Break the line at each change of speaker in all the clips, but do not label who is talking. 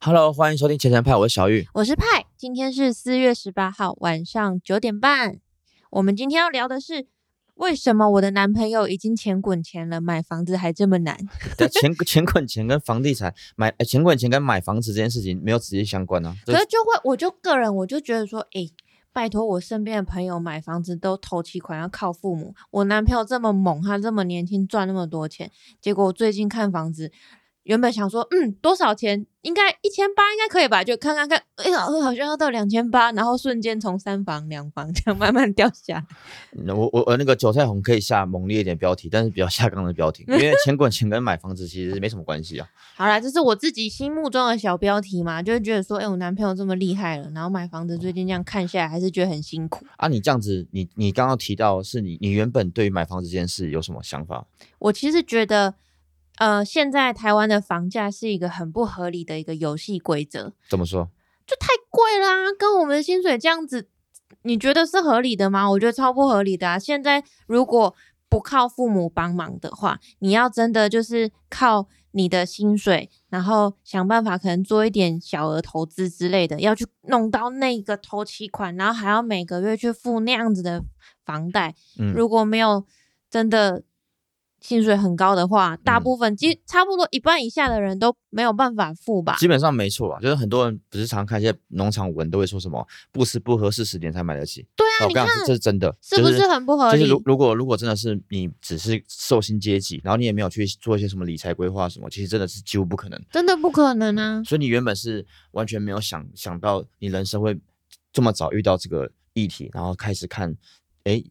Hello，欢迎收听前程派，我是小玉。
我是派，今天是四月十八号晚上九点半。我们今天要聊的是，为什么我的男朋友已经钱滚钱了，买房子还这么难？
对，钱 钱滚钱跟房地产买呃钱滚钱跟买房子这件事情没有直接相关啊。
可是就会，我就个人我就觉得说，诶，拜托我身边的朋友买房子都投期款要靠父母，我男朋友这么猛，他这么年轻赚那么多钱，结果我最近看房子，原本想说，嗯，多少钱？应该一千八，应该可以吧？就看看看，哎呀，好像要到两千八，然后瞬间从三房两房这样慢慢掉下来。
嗯我我我那个韭菜红可以下猛烈一点标题，但是比较下杠的标题，因为钱滚钱跟买房子其实没什么关系啊。
好啦，这是我自己心目中的小标题嘛，就会觉得说，哎、我男朋友这么厉害了，然后买房子最近这样看下来，还是觉得很辛苦。
啊，你这样子，你你刚刚提到是你你原本对于买房子这件事有什么想法？
我其实觉得，呃，现在台湾的房价是一个很不合理的一个游戏规则，
怎么说？
就太贵啦、跟我们的薪水这样子，你觉得是合理的吗？我觉得超不合理的啊！现在如果不靠父母帮忙的话，你要真的就是靠你的薪水，然后想办法可能做一点小额投资之类的，要去弄到那个头期款，然后还要每个月去付那样子的房贷。
嗯，
如果没有真的薪水很高的话，大
嗯
部分基差不多一半以下的人都没有办法付吧。
基本上没错啊，就是很多人不是常看一些农场文都会说什么不吃不喝四十年才买得起。
对啊，
我跟你讲，
看
这是真的，
是不是很不合理？
就是如如果如果真的是你只是受薪阶级，然后你也没有去做一些什么理财规划什么，其实真的是几乎不可能。
真的不可能啊！
所以你原本是完全没有想想到你人生会这么早遇到这个议题，然后开始看，哎，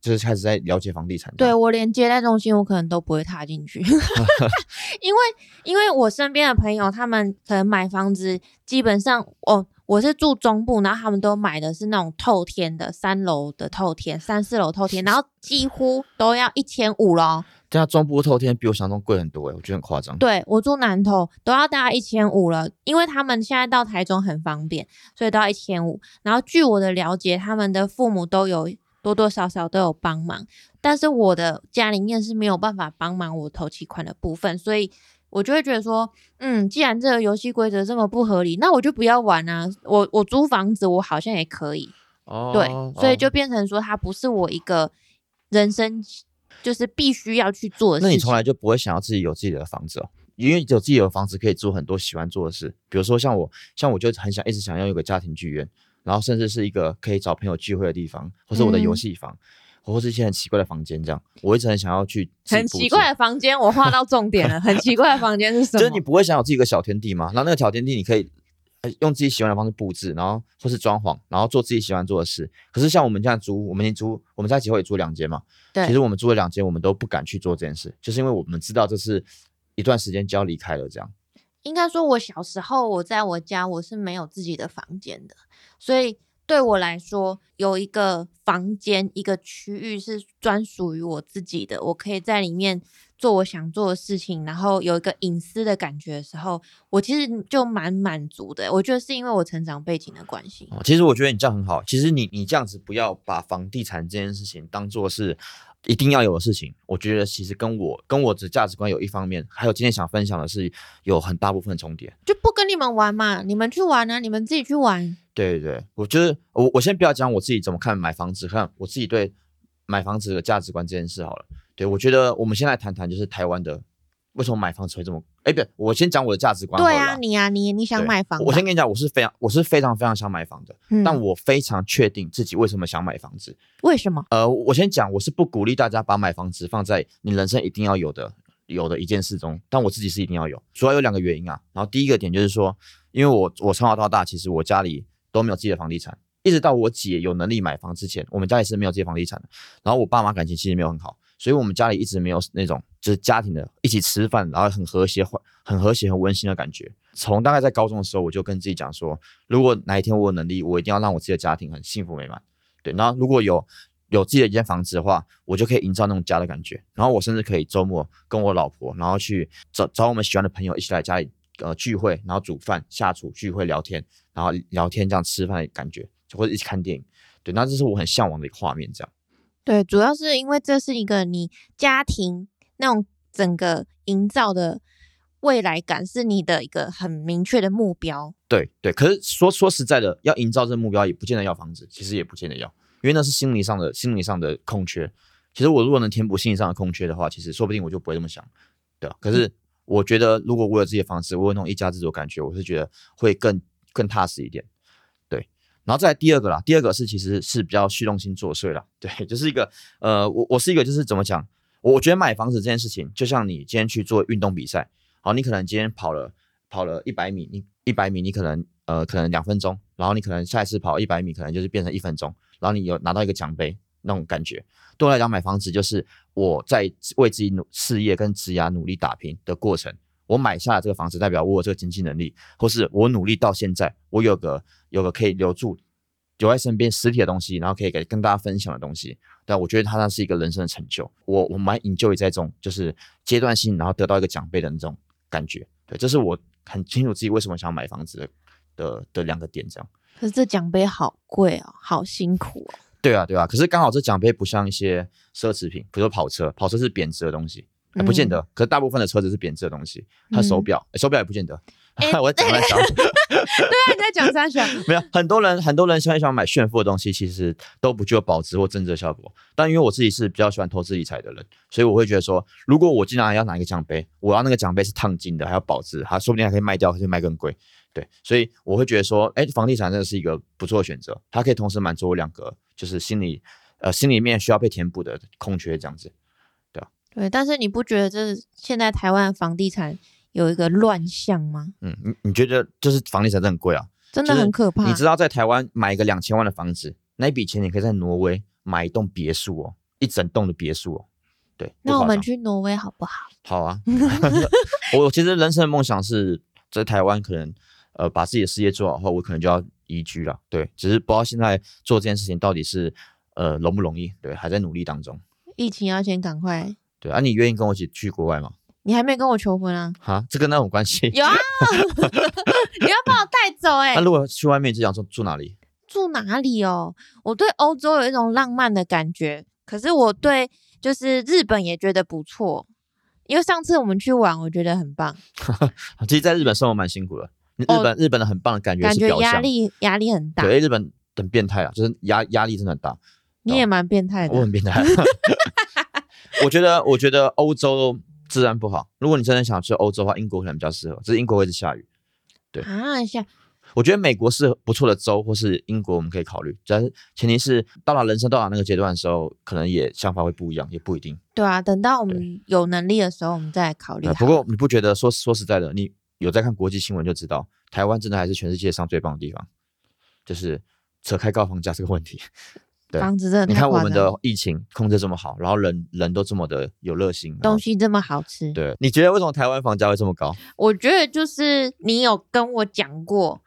就是开始在了解房地产。
对，我连接待中心我可能都不会踏进去，因为因为我身边的朋友他们可能买房子，基本上哦，我是住中部，然后他们都买的是那种透天的三楼的透天，三四楼透天，然后几乎都要一千五咯。
这样中部透天比我想象中贵很多哎，我觉得很夸张。
对我住南投都要大概一千五了，因为他们现在到台中很方便，所以都要一千五。然后据我的了解，他们的父母都有多多少少都有帮忙，但是我的家里面是没有办法帮忙我投期款的部分，所以我就会觉得说，嗯，既然这个游戏规则这么不合理，那我就不要玩啊。我我租房子我好像也可以，
哦
对，所以就
哦
变成说它不是我一个人生就是必须要去做的事情。
那你从来就不会想要自己有自己的房子哦？因为有自己有房子可以做很多喜欢做的事，比如说像我，像我就很想一直想要有个家庭剧院，然后甚至是一个可以找朋友聚会的地方，或是我的游
嗯
戏房，或是一些很奇怪的房间，这样我一直很想要去
很奇怪的房间，我画到 重点了。很奇怪的房间是什么？
就是你不会想有自己一个小天地吗？然后那个小天地你可以呃用自己喜欢的方式布置，然后或是装潢，然后做自己喜欢做的事。可是像我们这样租，我们已经租，我们在一起后也租两间嘛。
对
其实我们租了两间，我们都不敢去做这件事，就是因为我们知道这是一段时间就要离开了，这样。
应该说，我小时候我在我家我是没有自己的房间的，所以对我来说，有一个房间一个区域是专属于我自己的，我可以在里面做我想做的事情，然后有一个隐私的感觉的时候，我其实就蛮满足的。我觉得是因为我成长背景的关系。
哦，其实我觉得你这样很好。其实你你这样子不要把房地产这件事情当做是一定要有的事情。我觉得其实跟我跟我的价值观有一方面，还有今天想分享的是有很大部分的重叠。
就不跟你们玩嘛，你们去玩啊，你们自己去玩。
对对对，我就是我我先不要讲我自己怎么看买房子，看我自己对买房子的价值观这件事好了。对我觉得我们先来谈谈，就是台湾的为什么买房子会这么……哎，不，我先讲我的价值观。
对啊，你啊，你你想买房？
我先跟你讲，我是非常我是非常非常想买房的，
嗯
但我非常确定自己为什么想买房子。
为什么？
呃，我先讲，我是不鼓励大家把买房子放在你人生一定要有的有的一件事中，但我自己是一定要有，主要有两个原因啊。然后第一个点就是说，因为我我从小到大，其实我家里都没有自己的房地产，一直到我姐有能力买房之前，我们家里是没有自己房地产的。然后我爸妈感情其实没有很好，所以我们家里一直没有那种就是家庭的一起吃饭，然后很和谐、很和谐、很温馨的感觉。从大概在高中的时候，我就跟自己讲说，如果哪一天我有能力，我一定要让我自己的家庭很幸福美满。对，然后如果有有自己的一间房子的话，我就可以营造那种家的感觉。然后我甚至可以周末跟我老婆，然后去找找我们喜欢的朋友一起来家里呃聚会，然后煮饭、下厨、聚会、聊天，然后聊天这样吃饭的感觉，或者一起看电影。对，那这是我很向往的一个画面，这样。
对，主要是因为这是一个你家庭那种整个营造的未来感是你的一个很明确的目标。
对对，可是说说实在的，要营造这个目标，也不见得要房子，其实也不见得要，因为那是心理上的心理上的空缺。其实我如果能填补心理上的空缺的话，其实说不定我就不会这么想，对吧？可是我觉得，如果我有自己的房子，我有那种一家之主的感觉，我是觉得会更更踏实一点。对，然后再来第二个啦，第二个是其实是比较虚荣心作祟啦，对，就是一个呃，我我是一个就是怎么讲，我觉得买房子这件事情，就像你今天去做运动比赛，好，你可能今天跑了跑了一百米，你一百米你可能呃可能两分钟，然后你可能下一次跑一百米可能就是变成一分钟，然后你有拿到一个奖杯那种感觉。对我来讲，买房子就是我在为自己努事业跟职业努力打拼的过程。我买下了这个房子，代表我有这个经济能力，或是我努力到现在，我有个有个可以留住、留在身边实体的东西，然后可以给跟大家分享的东西。但我觉得它那是一个人生的成就。我我蛮 enjoy 在这种就是阶段性，然后得到一个奖杯的那种感觉。对，这是我很清楚自己为什么想买房子的的的两个点。这样。
可是这奖杯好贵哦，好辛苦哦。
对啊，对啊，可是刚好这奖杯不像一些奢侈品，比如说跑车，跑车是贬值的东西，不见得。可是大部分的车子是贬值的东西，它手表，手表也不见得。我讲在讲，
对啊，你在讲三选。
没有很多人，很多人喜欢喜欢买炫富的东西，其实都不具有保值或增值的效果。但因为我自己是比较喜欢投资理财的人，所以我会觉得说，如果我既然要拿一个奖杯，我要那个奖杯是烫金的，还要保值，它说不定还可以卖掉，可以卖更贵。对，所以我会觉得说，哎，房地产真的是一个不错的选择，它可以同时满足我两个，就是心理，呃，心里面需要被填补的空缺，这样子，对
但是你不觉得这现在台湾房地产有一个乱象吗？
嗯，你你觉得就是房地产真的很贵啊？
真的很可怕。
你知道在台湾买一个两千万的房子，那一笔钱你可以在挪威买一栋别墅哦，一整栋的别墅哦。对，
那我们去挪威好不好？
好啊，我其实人生的梦想是在台湾可能。呃，把自己的事业做好后，我可能就要移居了。对，只是不知道现在做这件事情到底是呃容不容易。对，还在努力当中。
疫情要先赶快。
对啊，你愿意跟我一起去国外吗？
你还没跟我求婚啊？
哈，这跟那种关系？
有啊，你要把我带走哎。
那如果去外面，就想说住哪里？
住哪里哦？我对欧洲有一种浪漫的感觉，可是我对就是日本也觉得不错，因为上次我们去玩，我觉得很棒。
其实，在日本生活蛮辛苦的。日本日本的很棒的感觉，
感觉压力压力很大。
对，日本很变态啊，就是压压力真的很大。
你也蛮变态的，
我很变态。我觉得我觉得欧洲治安不好。如果你真的想去欧洲的话，英国可能比较适合。只是英国会一直下雨。对
啊，下。
我觉得美国是不错的州，或是英国我们可以考虑。但是前提是到了人生到达那个阶段的时候，可能也想法会不一样，也不一定。
对啊，等到我们有能力的时候，我们再考虑。
不过你不觉得说说实在的，你？有在看国际新闻就知道，台湾真的还是全世界上最棒的地方。就是扯开高房价这个问题，
房子真的，
你看我们的疫情控制这么好，然后人人都这么的有热心，
东西这么好吃。
对，你觉得为什么台湾房价会这么高？
我觉得就是你有跟我讲过，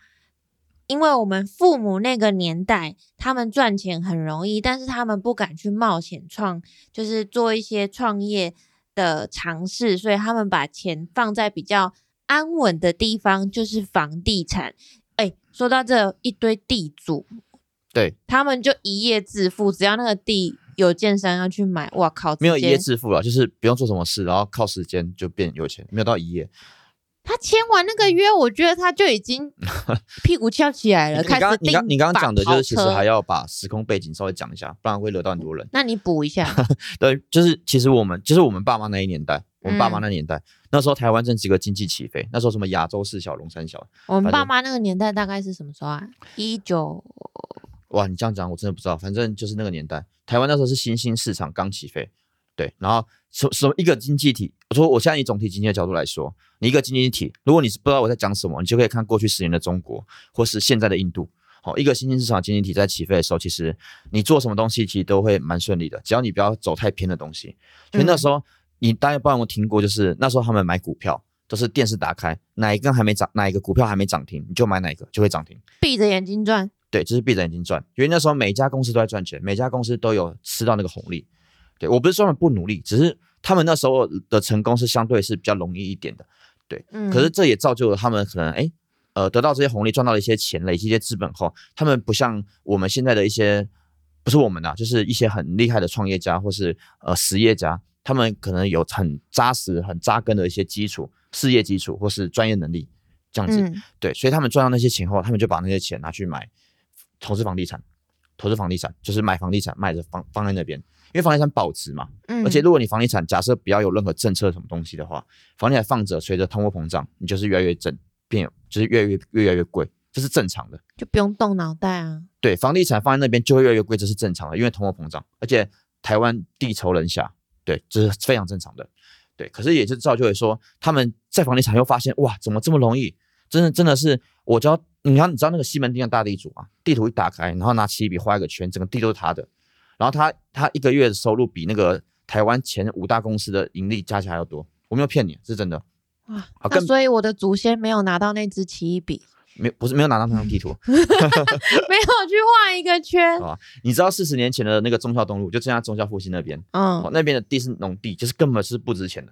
因为我们父母那个年代，他们赚钱很容易，但是他们不敢去冒险创，就是做一些创业的尝试，所以他们把钱放在比较。安稳的地方就是房地产，哎，说到这一堆地主，
对，
他们就一夜致富，只要那个地有建商要去买，哇靠，
没有一夜致富了，就是不用做什么事，然后靠时间就变有钱，没有到一夜。
他签完那个约，我觉得他就已经 屁股翘起来了。
你刚你刚你刚刚讲的就是，其实还要把时空背景稍微讲一下，不然会惹到很多人。
那你补一下。
对，就是其实我们就是我们爸妈那一年代，我们爸妈那年代，那时候台湾正是一个经济起飞，那时候什么亚洲四小龙三小。
我们爸妈那个年代大概是什么时候啊？一九。
哇，你这样讲我真的不知道，反正就是那个年代，台湾那时候是新兴市场刚起飞。对，然后什什么一个经济体，我说我现在以总体经济的角度来说，你一个经济体，如果你是不知道我在讲什么，你就可以看过去十年的中国，或是现在的印度。好，一个新兴市场经济体在起飞的时候，其实你做什么东西其实都会蛮顺利的，只要你不要走太偏的东西。所以那时候你大家不知道有没有听过，就是那时候他们买股票都是电视打开，哪一根还没涨，哪一个股票还没涨停，你就买哪一个就会涨停，
闭着眼睛赚。
对，就是闭着眼睛赚，因为那时候每一家公司都在赚钱，每家公司都有吃到那个红利。对我不是说他们不努力，只是。他们那时候的成功是相对是比较容易一点的，对，嗯，可是这也造就了他们可能哎，呃，得到这些红利，赚到了一些钱，累积一些资本后，他们不像我们现在的一些，不是我们呐，就是一些很厉害的创业家或是呃实业家，他们可能有很扎实、很扎根的一些基础，事业基础或是专业能力这样子。
嗯
对，所以他们赚到那些钱后，他们就把那些钱拿去买投资房地产，投资房地产就是买房地产卖着放放在那边，因为房地产保值嘛。
嗯，
而且如果你房地产假设不要有任何政策什么东西的话，房地产放着，随着通货膨胀，你就是越来越正，变就是越来越越来越贵，这是正常的。
就不用动脑袋啊。
对，房地产放在那边就会越来越贵，这是正常的，因为通货膨胀，而且台湾地稠人下，对，这是非常正常的。对，可是也就造就了说，他们在房地产又发现，哇，怎么这么容易？真的真的是，我只要你看，你知道那个西门町的大地主啊？地图一打开，然后拿起笔画一个圈，整个地都是他的。然后他他一个月的收入比那个台湾前五大公司的盈利加起来还要多，我没有骗你，是真的。
哇，
好更
那所以我的祖先没有拿到那支奇异笔，
没有不是没有拿到那张地图
没有去画一个圈。
啊你知道四十年前的那个忠孝东路，就正在忠孝复兴那边，哦，
嗯，
那边的地是农地，就是根本是不值钱的，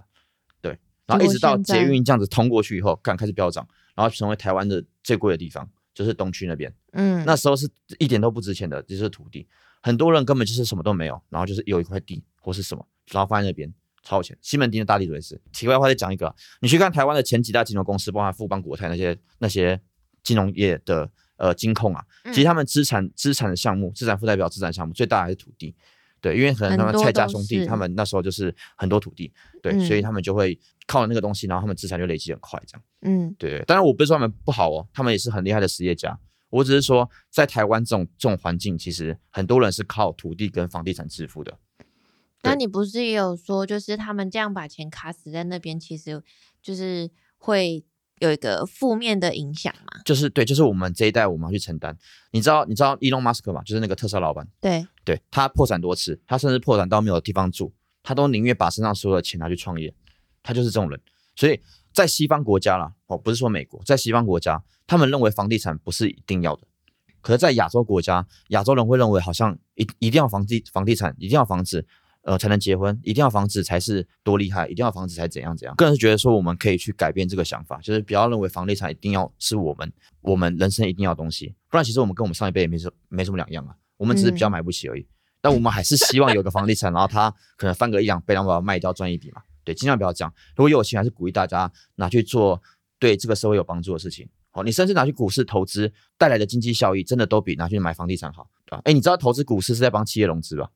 对。然后一直到捷运这样子通过去以后，干开始飙涨，然后成为台湾的最贵的地方，就是东区那边。
嗯，
那时候是一点都不值钱的，就是土地，很多人根本就是什么都没有，然后就是有一块地或是什么，然后放在那边超有钱。西门町的大地主也是。题外话再讲一个啊，你去看台湾的前几大金融公司，包含富邦、国泰那些那些金融业的呃金控啊，
嗯
其实他们资产资产的项目，资产负债表资产项目最大还是土地。对，因为可能他们蔡家兄弟，他们那时候就是很多土地，对，
嗯
所以他们就会靠那个东西，然后他们资产就累积很快，这样。
嗯
对，当然我不是说他们不好哦，他们也是很厉害的实业家。我只是说，在台湾这种这种环境，其实很多人是靠土地跟房地产致富的。
那你不是也有说，就是他们这样把钱卡死在那边，其实就是会有一个负面的影响嘛？
就是对，就是我们这一代我们要去承担。你知道你知道 Elon Musk 吗？就是那个特斯拉老板，
对，
对他破产多次，他甚至破产到没有地方住，他都宁愿把身上所有的钱拿去创业。他就是这种人。所以在西方国家啦，哦，不是说美国，在西方国家，他们认为房地产不是一定要的。可是，在亚洲国家，亚洲人会认为好像一一定要房地房地产，一定要房子，呃，才能结婚，一定要房子才是多厉害，一定要房子才怎样怎样。个人是觉得说，我们可以去改变这个想法，就是不要认为房地产一定要是我们我们人生一定要东西，不然其实我们跟我们上一辈也没什没什么两样啊，我们只是比较买不起而已。但我们还是希望有个房地产，然后它可能翻个一两倍，然后把它卖掉赚一笔嘛。对，尽量不要这样。如果有钱，还是鼓励大家拿去做对这个社会有帮助的事情。好，你甚至拿去股市投资带来的经济效益，真的都比拿去买房地产好，对吧？哎，你知道投资股市是在帮企业融资吧？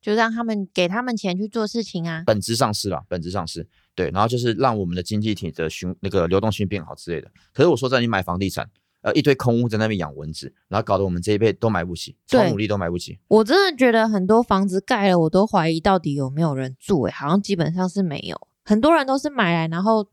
就让他们给他们钱去做事情啊。
本质上是吧，本质上是对，然后就是让我们的经济体的循那个流动性变好之类的。可是我说在你买房地产，呃，一堆空屋在那边养蚊子，然后搞得我们这一辈都买不起，超
对
努力都买不起。
我真的觉得很多房子盖了，我都怀疑到底有没有人住、欸，好像基本上是没有。很多人都是买来然后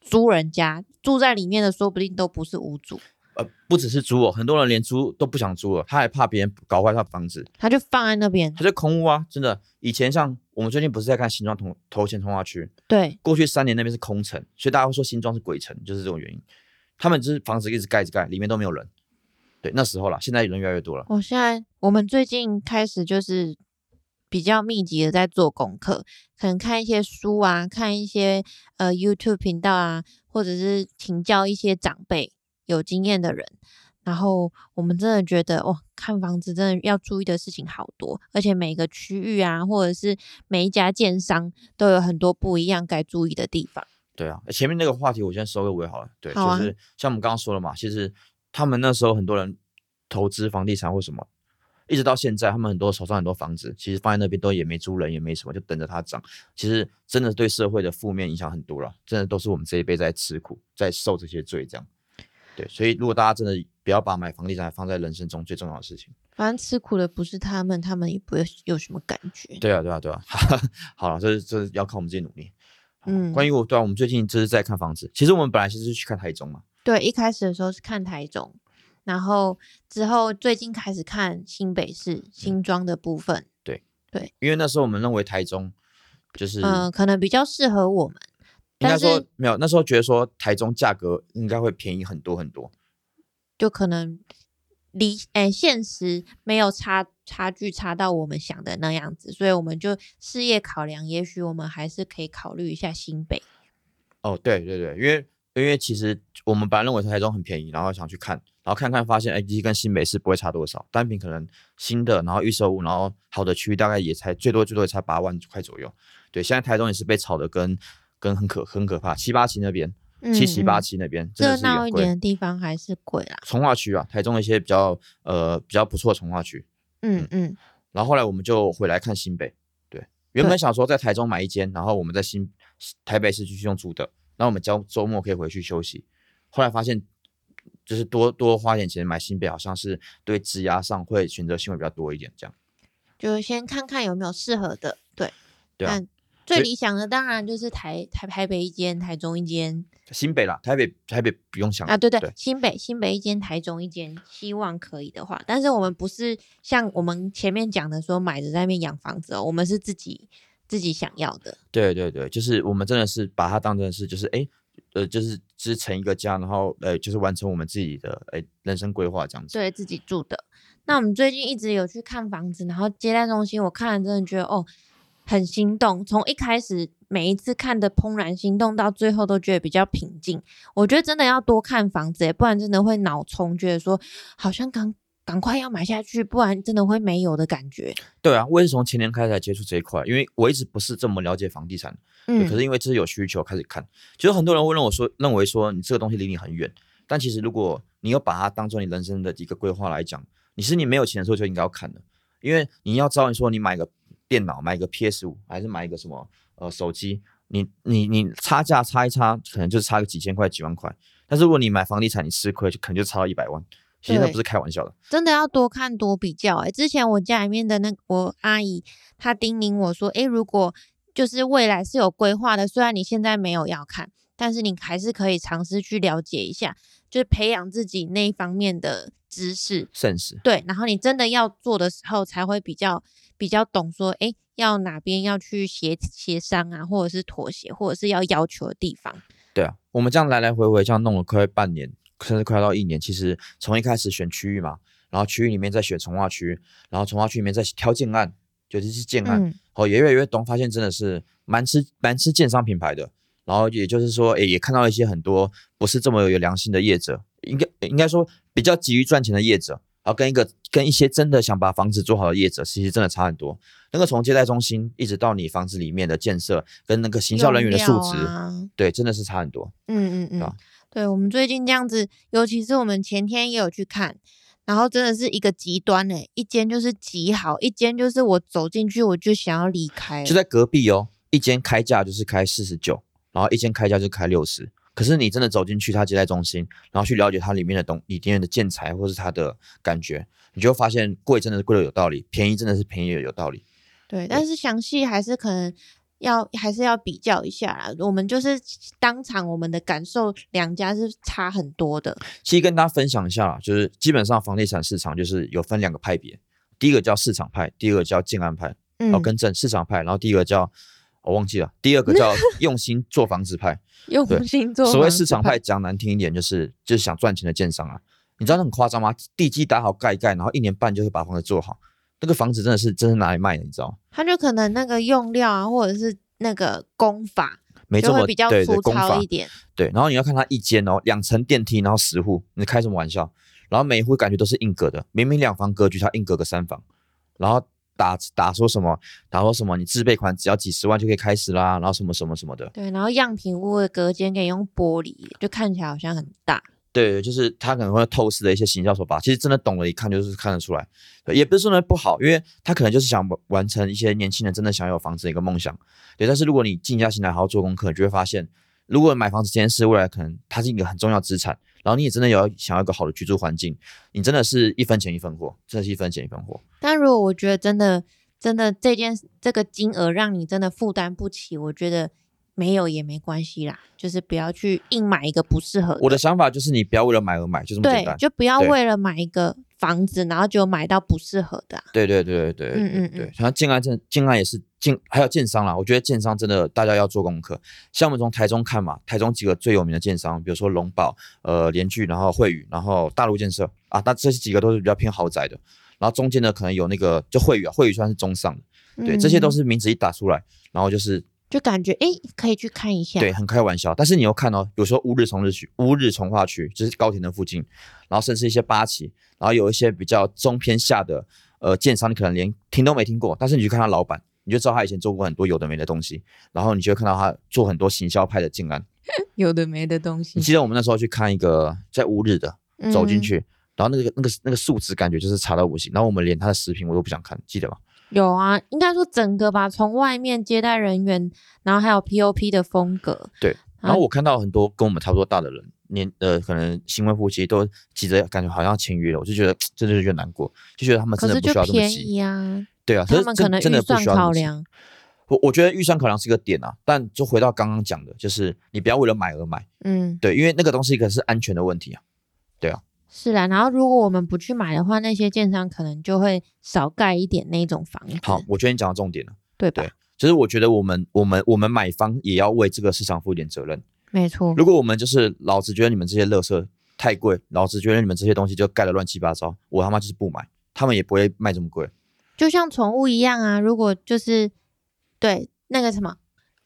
租人家，住在里面的说不定都不是屋主，
呃，不只是租哦，很多人连租都不想租了，他还怕别人搞坏他房子，
他就放在那边。
他就空屋啊，真的。以前像我们最近不是在看新庄同头前通化区，
对，
过去三年那边是空城，所以大家会说新庄是鬼城，就是这种原因。他们就是房子一直盖一直盖，里面都没有人。对，那时候啦，现在人越来越多了。
我现在我们最近开始就是比较密集的在做功课，可能看一些书啊，看一些呃 YouTube 频道啊，或者是请教一些长辈有经验的人。然后我们真的觉得，哇，看房子真的要注意的事情好多，而且每个区域啊，或者是每一家建商都有很多不一样该注意的地方。
对啊，前面那个话题我先收个尾好了。对，
好啊
就是像我们刚刚说了嘛，其实他们那时候很多人投资房地产或什么，一直到现在，他们很多手上很多房子，其实放在那边都也没租人，也没什么，就等着它涨。其实真的对社会的负面影响很多了，真的都是我们这一辈在吃苦，在受这些罪这样。对，所以如果大家真的不要把买房地产放在人生中最重要的事情。
反正吃苦的不是他们，他们也不会有什么感觉。
对啊，对啊，对啊。好了，这是这是要靠我们自己努力。好
嗯
关于我，对啊，我们最近就是在看房子。其实我们本来其实是去看台中嘛，
对，一开始的时候是看台中，然后之后最近开始看新北市新庄的部分，对对
因为那时候我们认为台中就是，
嗯、可能比较适合我们。
应该
但是
说没有，那时候觉得说台中价格应该会便宜很多很多。
就可能离诶现实没有差差距差到我们想的那样子，所以我们就事业考量，也许我们还是可以考虑一下新北。
哦，对对对，因为因为其实我们本来认为台中很便宜，然后想去看，然后看看发现，哎，其实跟新北是不会差多少，单品可能新的，然后预售屋，然后好的区域大概也才最多最多也才八万块左右。对，现在台中也是被炒的跟跟很可很可怕，七八七那边七期
嗯
八七那边
热闹一点。的地方还是贵啦。
从化区啊，台中一些比较呃比较不错的从化区，
嗯嗯，
然后后来我们就回来看新北，对，原本想说在台中买一间，然后我们在新台北市继续用租的，然后我们周周末可以回去休息。后来发现，就是多多花点钱买新北，好像是对质押上会选择性会比较多一点，这样。
就先看看有没有适合的。对，
对啊
但最理想的当然就是台台台北一间，台中一间
新北啦，台北台北不用想
啊，对对，
对
新北新北一间，台中一间，希望可以的话，但是我们不是像我们前面讲的说买着在那边养房子哦，我们是自己自己想要的。
对对对，就是我们真的是把它当成是就是哎呃就是织成一个家，然后呃就是完成我们自己的哎人生规划这样子。
对自己住的。那我们最近一直有去看房子，然后接待中心，我看了真的觉得哦，很心动。从一开始每一次看的怦然心动，到最后都觉得比较平静。我觉得真的要多看房子耶，不然真的会脑冲，觉得说好像赶赶快要买下去，不然真的会没有的感觉。
对啊，我也是从前年开始才接触这一块，因为我一直不是这么了解房地产，
嗯，
可是因为这是有需求开始看，其实很多人会认我说认为说你这个东西离你很远，但其实如果你有把它当做你人生的一个规划来讲，你是你没有钱的时候就应该要看的，因为你要知道你说你买个电脑，买个 PS 五，还是买一个什么呃手机，你你你差价差一差，可能就是差个几千块几万块，但是如果你买房地产，你吃亏就可能就差到一百万，其实那不是开玩笑的。
真的要多看多比较、欸。之前我家里面的那个我阿姨，她叮咛我说，诶，如果就是未来是有规划的，虽然你现在没有要看，但是你还是可以尝试去了解一下，就是培养自己那一方面的知识。
盛世，
对，然后你真的要做的时候，才会比较比较懂说，哎，要哪边要去协协商啊，或者是妥协，或者是要要求的地方。
对啊，我们这样来来回回这样弄了快半年，甚至快到一年。其实从一开始选区域嘛，然后区域里面再选从化区，然后从化区里面再挑建案，就是建案，
嗯，
哦，也越来越懂，发现真的是蛮吃蛮吃建商品牌的。然后也就是说，诶，也看到一些很多不是这么有良心的业者，应该应该说比较急于赚钱的业者，然后跟一个跟一些真的想把房子做好的业者，其实真的差很多。那个从接待中心一直到你房子里面的建设，跟那个行销人员的素质，
啊
对，真的是差很多。
嗯嗯嗯，
对
我们最近这样子，尤其是我们前天也有去看，然后真的是一个极端诶、一间就是极好，一间就是我走进去我就想要离开，
就在隔壁哦，一间开价就是开四十九，然后一间开价就开六十。可是你真的走进去它接待中心，然后去了解它里面的东里面的建材或是它的感觉，你就会发现贵真的是贵的有道理，便宜真的是便宜的有道理。
对，但是详细还是可能要还是要比较一下啦。我们就是当场我们的感受两家是差很多的，
其实跟大家分享一下啦，就是基本上房地产市场就是有分两个派别，第一个叫市场派，第二个叫静安派。
嗯
哦，，更正市场派，然后第一个叫我忘记了，第二个叫 用心做房子派。
用心做
所谓市场派，讲难听一点，就是就是想赚钱的建商啊。你知道那很夸张吗？地基打好盖一盖，然后一年半就会把房子做好。那个房子真的是真是拿来卖的，你知道吗？
他就可能那个用料啊，或者是那个工法
没这么
比较
对对
粗糙一点。
对。然后你要看它一间哦，两层电梯，然后十户，你开什么玩笑？然后每一户感觉都是硬格的，明明两房格局，它硬格个三房，然后打打说什么打说什么，你自备款只要几十万就可以开始啦，然后什么什么什么的。
对，然后样品屋的隔间可以用玻璃，就看起来好像很大。
对，就是他可能会透视的一些行销手法，其实真的懂了，一看就是看得出来。对，也不是说呢不好，因为他可能就是想完完成一些年轻人真的想有房子的一个梦想。对，但是如果你静下心来好好做功课，你就会发现，如果买房子这件事未来可能它是一个很重要资产，然后你也真的有要想要一个好的居住环境，你真的是一分钱一分货，真的是一分钱一分货。
但如果我觉得真的真的这件这个金额让你真的负担不起，我觉得没有也没关系啦，就是不要去硬买一个不适合
我的想法就是你不要为了买而买，就这么简单，。
对就不要为了买一个房子，然后就买到不适合的啊、
对对对对对
嗯嗯
对对，像建安真建安也是建，还有建商啦，我觉得建商真的大家要做功课。像我们从台中看嘛，台中几个最有名的建商，比如说龙宝、呃联聚，然后惠宇，然后大陆建设啊，那这几个都是比较偏豪宅的。然后中间呢，可能有那个就惠宇啊，惠宇算是中上的，对，这些都
嗯
是名字一打出来，然后就是
就感觉诶可以去看一下。
对，很开玩笑。但是你要看哦，有时候乌日从日区、乌日从化区，就是高铁的附近，然后甚至一些八旗，然后有一些比较中偏下的呃建商，你可能连听都没听过，但是你去看他老板，你就知道他以前做过很多有的没的东西，然后你就会看到他做很多行销派的建案，
有的没的东西
你，记得我们那时候去看一个在乌日的，走进
嗯
去，然后那个那个那个数值感觉就是差到不行，然后我们连他的视频我都不想看，记得吗？
有啊，应该说整个吧，从外面接待人员，然后还有 POP 的风格，
对，然后我看到很多跟我们差不多大的人，年呃可能新婚夫妻都急着感觉好像要签约了，我就觉得真的是有点难过，就觉得他们真的不需要这么
便
急。
宜啊，
对啊，
他们可能
真真的不
算
需要。
考量，
我我觉得预算考量是一个点啊，但就回到刚刚讲的，就是你不要为了买而买，
嗯，
对，因为那个东西可能是安全的问题啊。
是啊。然后如果我们不去买的话，那些建商可能就会少盖一点那种房子，
好，我觉得你讲到重点了，
对吧？
对其实我觉得我们我们我们买方也要为这个市场负一点责任。
没错，
如果我们就是老子觉得你们这些垃圾太贵，老子觉得你们这些东西就盖的乱七八糟，我他妈就是不买，他们也不会卖这么贵。
就像宠物一样啊，如果就是对那个什么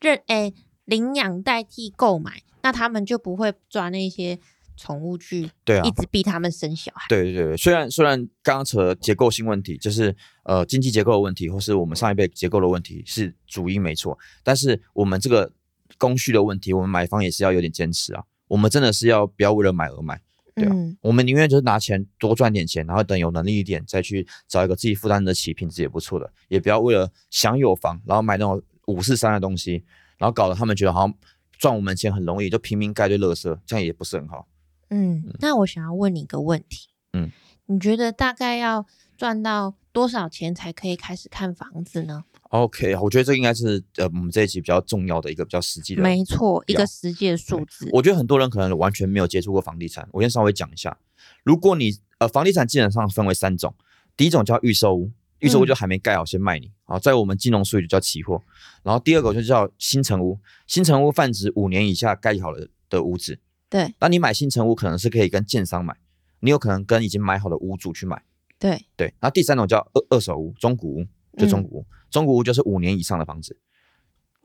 认诶领养代替购买，那他们就不会抓那些宠物去
对啊
一，直逼他们生小孩。
对对对，虽然虽然刚刚扯结构性问题，就是呃经济结构的问题，或是我们上一辈结构的问题是主因没错，但是我们这个供需的问题，我们买方也是要有点坚持啊。我们真的是要不要为了买而买，对啊
嗯，
我们宁愿就是拿钱多赚点钱，然后等有能力一点再去找一个自己负担得起、品质也不错的，也不要为了想有房，然后买那种五四三的东西，然后搞得他们觉得好像赚我们钱很容易，就平民盖堆垃圾，这样也不是很好。
嗯，那我想要问你一个问题，
嗯，
你觉得大概要赚到多少钱才可以开始看房子呢
？OK，我觉得这应该是呃我们这一集比较重要的一个比较实际的。
没错，一个实际的数字。
我觉得很多人可能完全没有接触过房地产，我先稍微讲一下。如果你呃房地产基本上分为三种，第一种叫预售屋，预售屋
嗯
就还没盖好先卖你，好，在我们金融术语就叫期货。然后第二个就叫新城屋，新城屋泛指五年以下盖好了的屋子。
对。
那你买新城屋可能是可以跟建商买，你有可能跟已经买好的屋主去买。
对，
对，然后第三种叫二二手屋，中古屋，就中古屋，中古屋就是五年以上的房子，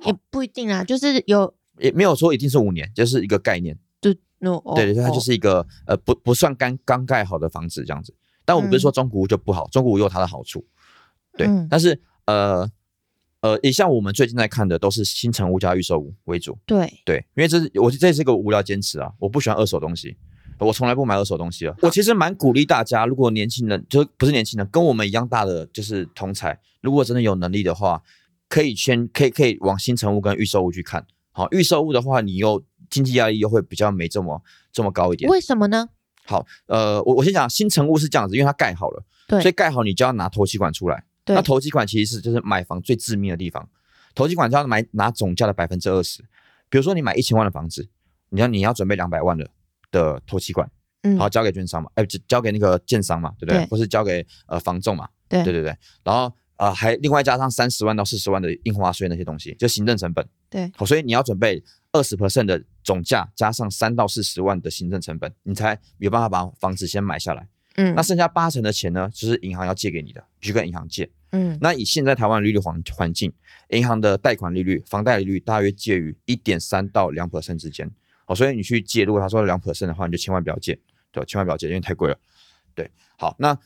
也不一定啊，就是有
也没有说一定是五年，就是一个概念。
就那哦
对它就
哦
是一个呃不不算刚刚盖好的房子这样子。但我不是说中古屋就不好，中古屋有它的好处，对。
嗯。
但是呃呃，也像我们最近在看的都是新城屋加预售屋为主，
对，
对，因为这是我这是一个无聊坚持啊，我不喜欢二手东西。我从来不买二手东西啊。我其实蛮鼓励大家，如果年轻人就是不是年轻人，跟我们一样大的就是同才，如果真的有能力的话，可以先可以可以往新城屋跟预售屋去看。好，预售屋的话，你又经济压力又会比较没这么这么高一点。
为什么呢？
好，呃，我我先讲新城屋是这样子，因为它盖好了，
对
所以盖好你就要拿头气管出来。
对
那投机款其实是就是买房最致命的地方，投机款就要买拿总价的百分之二十。比如说你买一千万的房子，你要你要准备两百万的的头期款，
嗯，
好交给券商嘛，哎、就交给那个建商嘛，对不对？
对
或是交给呃房仲嘛，
对
对对对。然后呃还另外加上三十万到四十万的印花税那些东西，就行政成本。
对，
好，所以你要准备二十 percent 的总价加上三到四十万的行政成本，你才有办法把房子先买下来。
嗯
那剩下八成的钱呢，就是银行要借给你的，去跟银行借。
嗯
那以现在台湾利率环环境，银行的贷款利率、房贷利率大约介于一点三到两 percent 之间。好，所以你去借，如果他说两 percent 的话，你就千万不要借，对，千万不要借，因为太贵了。对，好，那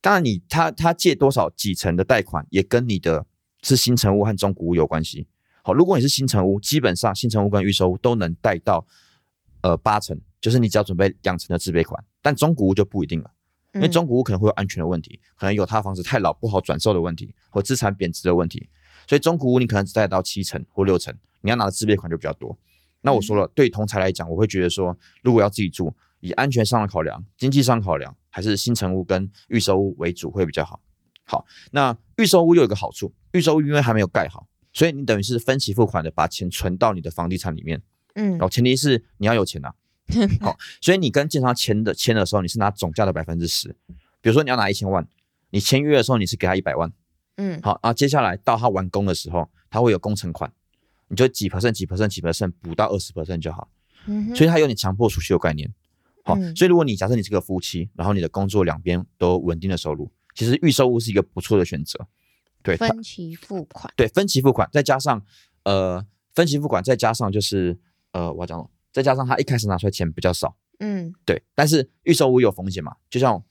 当然你他他借多少几成的贷款，也跟你的是新城屋和中古屋有关系。好，如果你是新城屋，基本上新城屋跟预售屋都能贷到呃八成，就是你只要准备两成的自备款，但中古屋就不一定了。因为
嗯。
中古屋可能会有安全的问题，可能有他房子太老不好转售的问题，或资产贬值的问题，所以中古屋你可能只贷到七成或六成，你要拿的自备款就比较多。那我说了，对于同财来讲，我会觉得说，如果要自己住，以安全上的考量、经济上的考量，还是新城屋跟预售屋为主会比较好。好，那预售屋又有一个好处，预售屋因为还没有盖好，所以你等于是分期付款的把钱存到你的房地产里面，
嗯。
然后前提是你要有钱呐、好，所以你跟建商签的签的时候，你是拿总价的百分之十。比如说你要拿一千万，你签约的时候你是给他一百万，
嗯
好，然后接下来到他完工的时候，他会有工程款，你就几 percent 几 percent 几 percent 补到二十 percent 就好。
嗯
所以他有点强迫储蓄的概念。好，
嗯
所以如果你假设你是个夫妻，然后你的工作两边都稳定的收入，其实预售屋是一个不错的选择。对，
分期付款，
对分期付款，再加上呃分期付款，再加上就是呃我要讲什么，再加上他一开始拿出来钱比较少，
嗯
对，但是预售屋有风险嘛，就像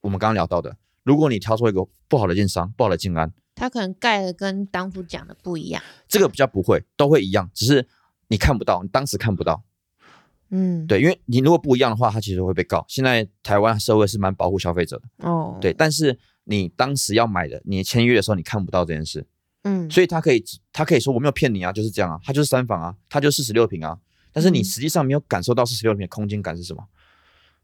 我们刚刚聊到的，如果你挑出一个不好的建商、不好的建安，
他可能盖的跟当初讲的不一样。
这个比较不会，都会一样，只是你看不到，你当时看不到，
嗯，
对，因为你如果不一样的话，他其实会被告。现在台湾社会是蛮保护消费者的，
哦，
对，，但是你当时要买的，你签约的时候你看不到这件事，
嗯，
所以他可以他可以说我没有骗你啊，就是这样啊，他就是三房啊，他就四十六平啊，但是你
嗯
实际上没有感受到四十六平的空间感是什么，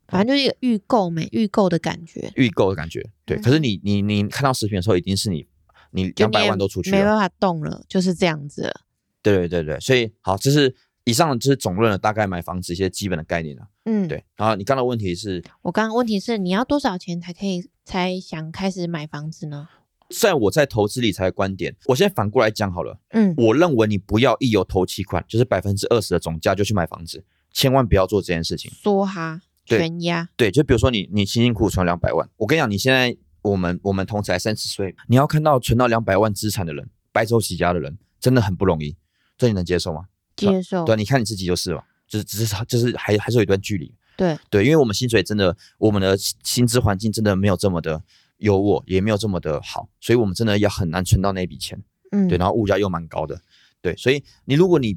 反正就是一个预购没预购的感觉，
预购的感觉，对。
嗯
可是你你你看到视频的时候，一定是你你两百万都出去了，
没办法动了，就是这样子了。
对对对对，所以好，这是以上就是总论了大概买房子一些基本的概念了，
嗯，
对。然后你刚刚的问题是
我刚刚问题是你要多少钱才可以才想开始买房子呢？
在我在投资理财的观点，我先反过来讲好了。
嗯
我认为你不要一有投期款，就是百分之二十的总价就去买房子，千万不要做这件事情。
梭哈
对
全压，
对，就比如说你你辛辛苦苦存两百万，我跟你讲，你现在我们我们同才三十岁，你要看到存到两百万资产的人，白手起家的人，真的很不容易，这你能接受吗？
接受
对啊，你看你自己就是了，就是只是就是还还是有一段距离。
对，
对，因为我们薪水真的，我们的薪资环境真的没有这么的优渥，也没有这么的好，所以我们真的也很难存到那笔钱。
嗯，
对，然后物价又蛮高的，对，所以你如果你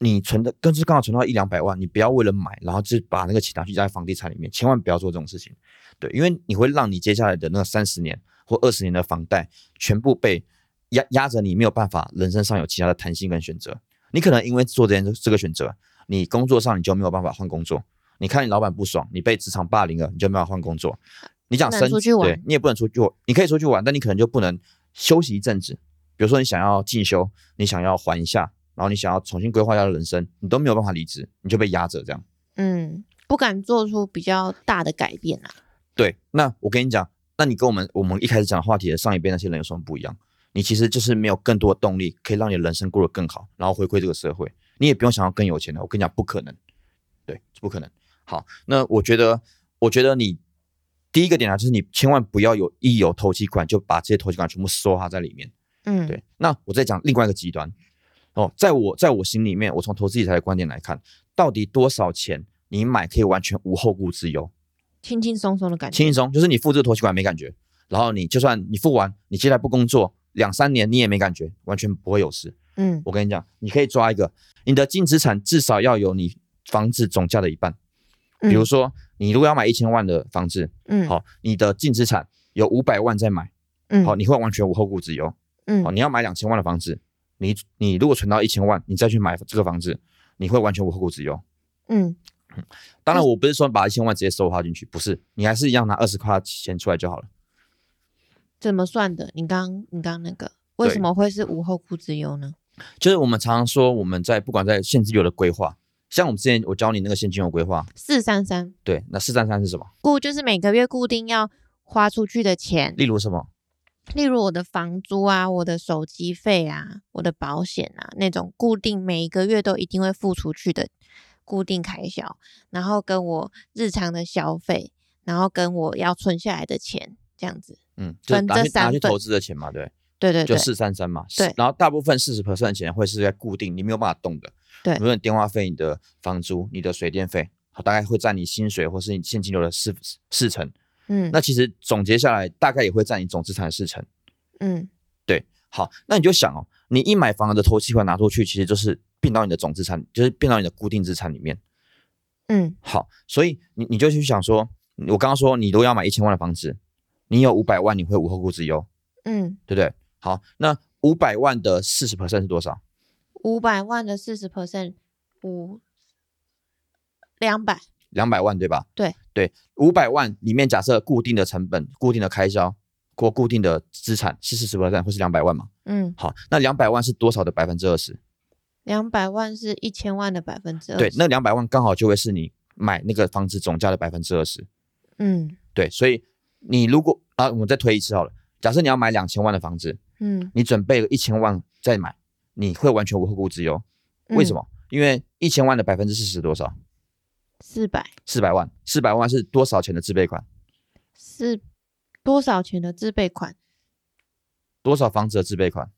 你存的，更是刚好存到一两百万，你不要为了买，然后就把那个钱拿去加在房地产里面，千万不要做这种事情，对，因为你会让你接下来的那三十年或二十年的房贷全部被压压着，你没有办法人生上有其他的弹性跟选择，你可能因为做这件这个选择，你工作上你就没有办法换工作，你看你老板不爽，你被职场霸凌了，你就没有办法换工作，你讲
不能
升
出去玩
对你也不能出去玩，你可以出去玩，但你可能就不能休息一阵子。比如说你想要进修，你想要缓一下，然后你想要重新规划一下人生，你都没有办法离职，你就被压着这样。
嗯，不敢做出比较大的改变啊。
对，那我跟你讲，那你跟我们我们一开始讲话题的上一辈那些人有什么不一样？你其实就是没有更多的动力，可以让你的人生过得更好，然后回馈这个社会。你也不用想要更有钱的，我跟你讲，不可能，对，不可能。好，那我觉得，我觉得你第一个点啊，就是你千万不要有一有投机款就把这些投机款全部收哈在里面。
嗯，
对，那我再讲另外一个极端哦，在我在我心里面，我从投资理财的观点来看，到底多少钱你买可以完全无后顾之忧，
轻轻松松的感觉。
轻轻松，就是你付这个投期款没感觉，然后你就算你付完，你接下来不工作两三年你也没感觉，完全不会有事。
嗯
我跟你讲，你可以抓一个，你的净资产至少要有你房子总价的一半，比如说你如果要买一千万的房子，
嗯，
好，你的净资产有五百万在买，
嗯，
好，你会完全无后顾之忧。
嗯
哦，你要买两千万的房子，你你如果存到一千万，你再去买这个房子，你会完全无后顾之忧。
嗯
当然，我不是说把一千万直接收花进去，不是，你还是一样拿二十块钱出来就好了。
怎么算的？你刚你刚那个为什么会是无后顾之忧呢？
就是我们常常说，我们在不管在现金流的规划，像我们之前我教你那个现金流规划，
四三三
对，那四三三是什么？
固就是每个月固定要花出去的钱，
例如什么？
例如我的房租啊、我的手机费啊、我的保险啊那种固定每一个月都一定会付出去的固定开销，然后跟我日常的消费，然后跟我要存下来的钱，这样子。
嗯，就是拿
这
拿去投资的钱嘛，对，
对对对，
就四三三嘛。
对
然后大部分四十 percent 的钱会是在固定，你没有办法动的。
对
比如说你电话费、你的房租、你的水电费，好，大概会占你薪水或是你现金流的四四成。
嗯
那其实总结下来，大概也会占你总资产的四成。
嗯对
好，那你就想哦，你一买房的头期款拿出去，其实就是变到你的总资产，就是变到你的固定资产里面。
嗯
好，所以你你就去想说，我刚刚说你如果要买一千万的房子，你有五百万，你会无后顾之忧，
嗯，
对不对？好，那五百万的四十 percent 是多少？
五百万的四十 percent，五两百，
两百万对吧？
对
对，五百万里面假设固定的成本、固定的开销或固定的资产是四十 percent，或是两百万嘛？
嗯，
好，那两百万是多少的百分之二十？
两百万是一千万的百分之二，
对，那两百万刚好就会是你买那个房子总价的百分之二十。
嗯
对，所以你如果啊，我们再推一次好了，假设你要买两千万的房子，
嗯，
你准备了一千万再买，你会完全无后顾之忧。为什
么？
么？因为一千万的百分之四十多少？
四百
四百万，四百万是多少钱的自备款？
是多少钱的自备款？
多少房子的自备款？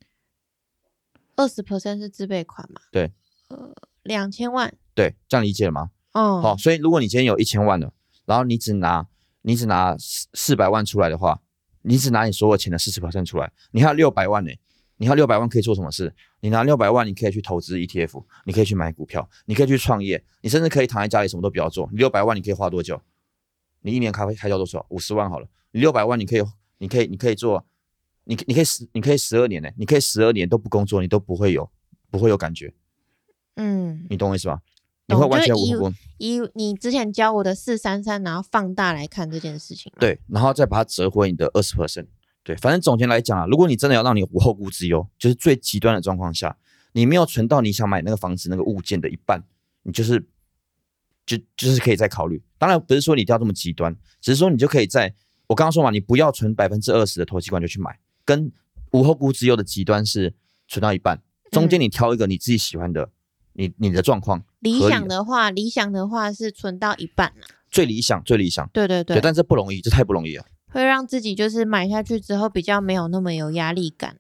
二十 percent 是自备款嘛？
对，
呃，两千万。
对，这样理解了吗？
哦，
好、所以如果你今天有一千万的，然后你只拿你只拿四四百万出来的话，你只拿你所有钱的四十 percent 出来，你还有六百万呢，你要六百万可以做什么事？你拿六百万，你可以去投资 ETF，你可以去买股票，你可以去创业，你甚至可以躺在家里什么都不要做。你六百万你可以花多久？你一年咖啡开销多少？五十万好了，你六百万你可以，你可以，你可以做，你你可以十，你可以十二年呢，你可以十二年都不工作，你都不会有，不会有感觉，
嗯，
你懂我意思吧？你会完全无
以你之前教我的四三三，然后放大来看这件事情。
对，然后再把它折回你的二十 percent。对，反正总结来讲啊，如果你真的要让你无后顾之忧，就是最极端的状况下，你没有存到你想买那个房子那个物件的一半，你就是就就是可以再考虑。当然不是说你一定要这么极端，只是说你就可以在我刚刚说嘛，你不要存百分之二十的投机款就去买，跟无后顾之忧的极端是存到一半，中间你挑一个你自己喜欢的，你你的状况
理
理
想的话，理想的话是存到一半啊。
最理想最理想。
对对
对，但这不容易，这太不容易了。
会让自己就是买下去之后比较没有那么有压力感。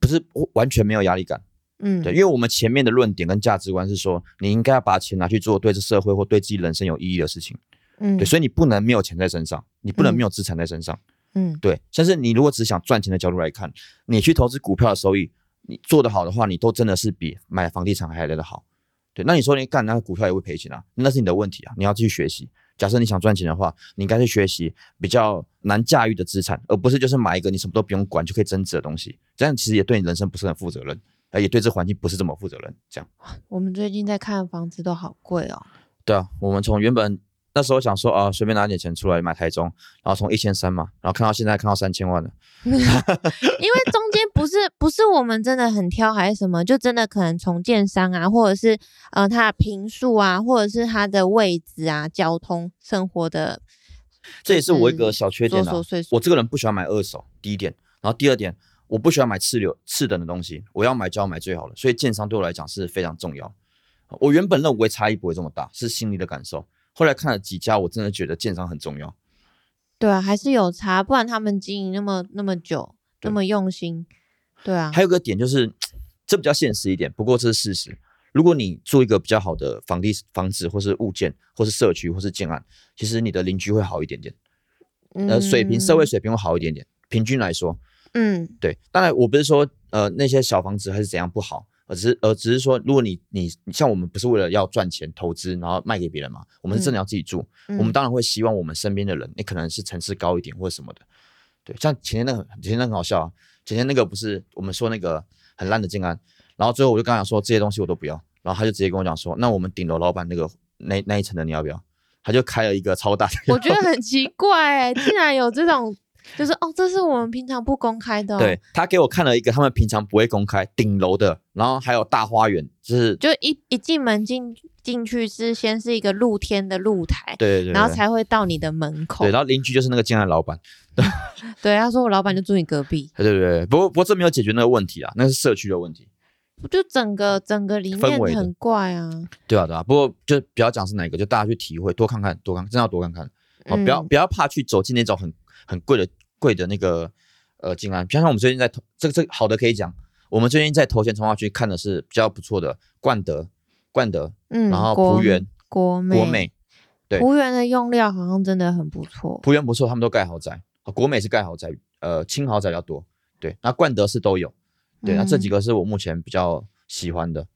不是完全没有压力感，
嗯，
对，因为我们前面的论点跟价值观是说，你应该要把钱拿去做对这社会或对自己人生有意义的事情，
嗯，
对，所以你不能没有钱在身上，你不能
嗯
没有资产在身上，
嗯
对，但是你如果只想赚钱的角度来看，你去投资股票的收益，你做得好的话，你都真的是比买房地产还来得好，对，那你说你干那个股票也会赔钱啊，那是你的问题啊，你要继续学习。假设你想赚钱的话，你应该去学习比较难驾驭的资产，而不是就是买一个你什么都不用管就可以增值的东西。这样其实也对你人生不是很负责任，呃，也对这环境不是这么负责任。这样，
我们最近在看房子都好贵哦。
对啊，我们从原本那时候想说啊，随便拿点钱出来买台中，然后从一千三嘛，然后看到现在看到三千万了。
因为中间不是不是我们真的很挑还是什么，就真的可能从建商啊，或者是呃它的平数啊，或者是它的位置啊、交通、生活的
这也是我一个小缺点啊。我这个人不喜欢买二手，第一点。然后第二点，我不喜欢买次流次等的东西，我要买就要买最好的。所以建商对我来讲是非常重要。我原本认为差异不会这么大，是心理的感受。后来看了几家，我真的觉得建商很重要。
对啊，还是有差，不然他们经营那么那么久，那么用心，对啊，
还有个点就是，这比较现实一点，不过这是事实。如果你做一个比较好的房地房子，或是物件，或是社区，或是建案，其实你的邻居会好一点点，呃，水平社会水平会好一点点。平均来说，
嗯，
对，当然我不是说呃那些小房子还是怎样不好，而只是呃只是说，如果你你你像我们不是为了要赚钱投资，然后卖给别人嘛，我们是真的要自己住，
嗯，
我们当然会希望我们身边的人，你可能是层次高一点或者什么的。对，像前天那个前天那个很好笑啊，前天那个不是我们说那个很烂的建安，然后最后我就跟他讲说这些东西我都不要，然后他就直接跟我讲说，那我们顶楼老板那个那那一层的你要不要？他就开了一个超大的，
我觉得很奇怪哎，竟然有这种，就是哦，这是我们平常不公开的、哦，
对，他给我看了一个他们平常不会公开顶楼的，然后还有大花园，就是
就一一进门进进去是先是一个露天的露台，
对对对，对
然后才会到你的门口。
对，然后邻居就是那个进来老板，
对，他说我老板就住你隔壁，
对对对，不过不过这没有解决那个问题啊，那是社区的问题，
就整个整个里面很怪啊。
对啊对啊，不过就不要讲是哪一个，就大家去体会，多看看，多看，真的要多看看，哦，不要
嗯
不要怕去走进那种很很贵的贵的那个呃建案，像我们最近在投这个这个好的可以讲，我们最近在头前从化区看的是比较不错的冠德冠德，
嗯，
然后
国
浦园
国美
国美对。
浦园的用料好像真的很不错。
浦园不错，他们都盖豪宅，啊国美是盖豪宅，呃轻豪宅比较多，对，那冠德是都有，对，那这几
嗯。
个是我目前比较喜欢的，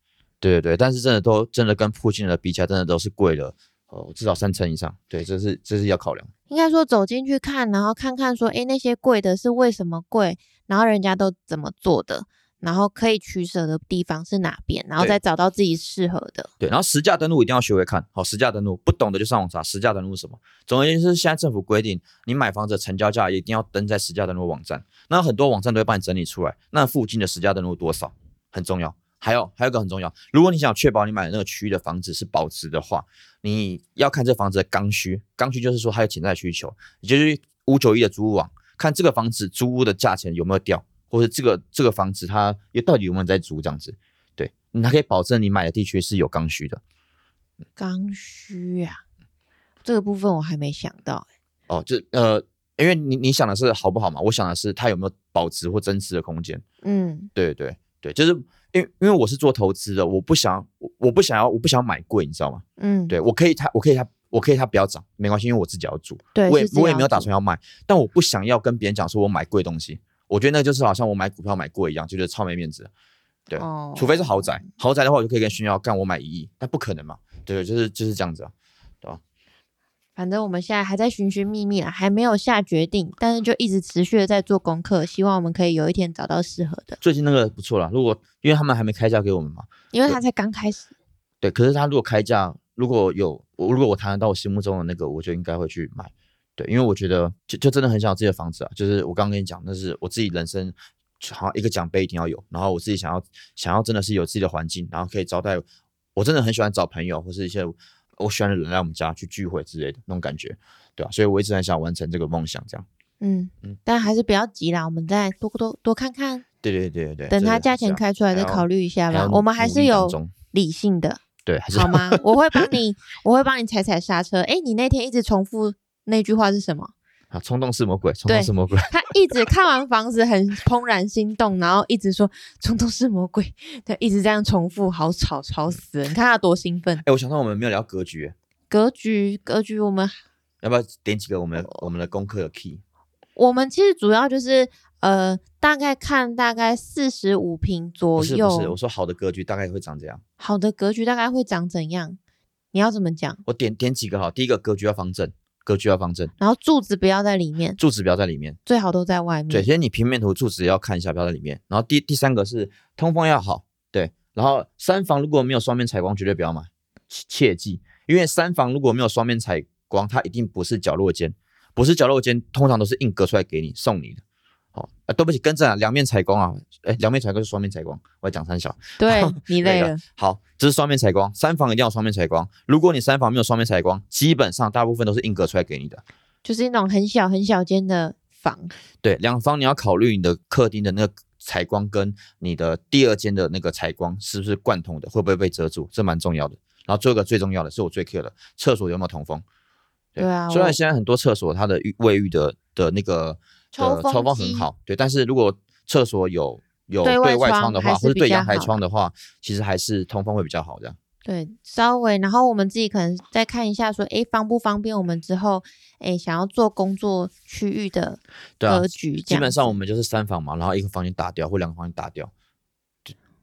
对对对，但是真的都真的跟附近的比起来，真的都是贵了，哦，至少三成以上，对，这是这是要考量。
应该说走进去看，然后看看说，诶，那些贵的是为什么贵，然后人家都怎么做的，然后可以取舍的地方是哪边，然后再找到自己适合的。
对，然后实价登录一定要学会看，好，实价登录不懂的就上网查实价登录是什么。总而言之，现在政府规定，你买房子的成交价一定要登在实价登录网站，那很多网站都会帮你整理出来，那附近的实价登录多少很重要。还有还有一个很重要，如果你想确保你买的那个区域的房子是保值的话，你要看这房子的刚需，刚需就是说它有潜在需求，也就是五九一的租屋网，看这个房子租屋的价钱有没有掉，或者这个这个房子它也到底有没有在租这样子，对你还可以保证你买的地区是有刚需的。
刚需啊，这个部分我还没想到、诶
哦，就呃，因为你你想的是好不好嘛，我想的是它有没有保值或增值的空间。
嗯
对对对，就是因为因为我是做投资的，我不想我我不想要我不想要买贵，你知道吗？
嗯，
对我可以它我可以它我可以它不要涨，没关系，因为我自己要住，
对，
我也我也没有打算要卖，但我不想要跟别人讲说我买贵东西，我觉得那就是好像我买股票买贵一样，就觉得超没面子。对，
哦
除非是豪宅，豪宅的话我就可以跟炫耀干我买一亿，但不可能嘛。对，就是就是这样子啊。
反正我们现在还在寻寻觅觅啦，还没有下决定，但是就一直持续的在做功课，希望我们可以有一天找到适合的，
最近那个不错啦，如果因为他们还没开价给我们嘛，
因为他才刚开始。
对，可是他如果开价，如果有我如果我谈得到我心目中的那个，我就应该会去买。对，因为我觉得就就真的很想要自己的房子啊，就是我刚刚跟你讲，那是我自己人生好像一个奖杯一定要有，然后我自己想要想要真的是有自己的环境，然后可以招待我真的很喜欢找朋友或是一些我喜欢的人来我们家去聚会之类的那种感觉，对吧、所以我一直很想完成这个梦想，这样。
嗯
嗯
但还是不要急啦，我们再多多多看看，
对对对对对，
等它价钱开出来再考虑一下吧。我们还是有理性的，
对，还是
好吗？我会帮你，我会帮你踩踩刹车。哎，你那天一直重复那句话是什么？
啊，冲动是魔鬼，冲
对
动是魔鬼。
他一直看完房子很怦然心动，然后一直说冲动是魔鬼，他，一直这样重复，好吵，吵死了！你看他多兴奋。
哎，我想到我们没有聊格局，哎
格局，格局，我们
要不要点几个我们我们的功课的 key？
我们其实主要就是呃，大概看大概四十五平
不
左
是不是，我
右，
说好的格局大概会长这样。
好的格局大概会长怎样？你要怎么讲？
我点点几个好，第一个格局要方正，格局要方正，
然后柱子不要在里面，
柱子不要在里面。
最好都在外面。
对，其实你平面图柱子要看一下，不要在里面。然后第第三个是通风要好，对。然后三房如果没有双面采光，绝对不要买，切切记，因为三房如果没有双面采光，它一定不是角落间，不是角落间，通常都是硬隔出来给你送你的。哦，啊，对不起，更正啊，两面采光啊，哎，两面采光是双面采光，我在讲三小。
对你累
那个
了，
好，这是双面采光，三房一定要有双面采光。如果你三房没有双面采光，基本上大部分都是硬隔出来给你的。
就是那种很小很小间的房。
对，两房你要考虑你的客厅的那个采光跟你的第二间的那个采光是不是贯通的，会不会被遮住，这蛮重要的。然后最后一个最重要的是我最 care 的，厕所有没有通风？
对啊我
虽然现在很多厕所它的浴卫浴的的那个
抽风
的抽风很好，对，但是如果厕所有有
对外窗
窗的话，或者对阳台窗的话，其实还是通风会比较好这样。
对，稍微，然后我们自己可能再看一下，说，诶，方不方便我们之后，诶，想要做工作区域的格局，
基本上我们就是三房嘛，然后一个房间打掉或两个房间打掉。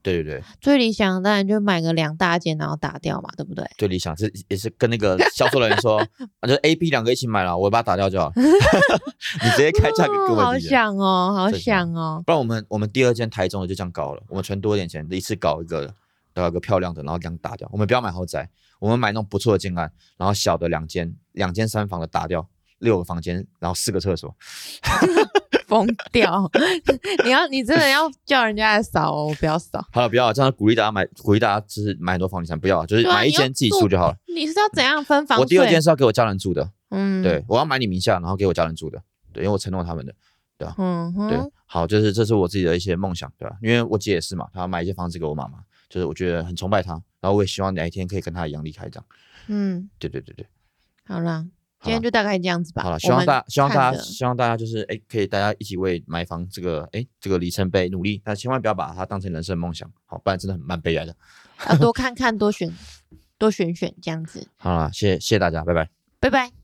对对对对，
最理想当然就买个两大间，然后打掉嘛，对不对？
最理想是也是跟那个销售人员说，啊，就是 A、B 两个一起买了，我把它打掉就好。你直接开价给各
哦好
位理解。
想哦，好
想
想哦，
不然我们我们第二间台中的就这样搞了，我们存多一点钱，一次搞一个搞一个漂亮的，然后这样打掉。我们不要买豪宅，我们买那种不错的建案，然后小的两间两间三房的打掉，六个房间，然后四个厕所。
疯掉！你要你真的要叫人家来扫哦，我不要扫。
好了，不要这样鼓励大家买，鼓励大家就是买很多房地产，不要就是买一间自己
住
住就好了。
你是要怎样分房
我第二间？是要给我家人住的，
嗯，
对，我要买你名下，然后给我家人住的，对，因为我承诺他们的。
对嗯
对，，好，就是这是我自己的一些梦想，对吧？因为我姐也是嘛，她买一些房子给我妈妈，就是我觉得很崇拜她，然后我也希望哪一天可以跟她一样离开这样。
嗯，
对对对对，
好啦，
好啦
今天就大概这样子吧。
好了，希望大希望大家希望大家就是哎，可以大家一起为买房这个哎这个里程碑努力，但千万不要把它当成人生梦想，好，不然真的很蛮悲哀的。
要多 看看，多选，多选选这样子。
好了，谢谢谢谢大家，拜拜。
拜拜。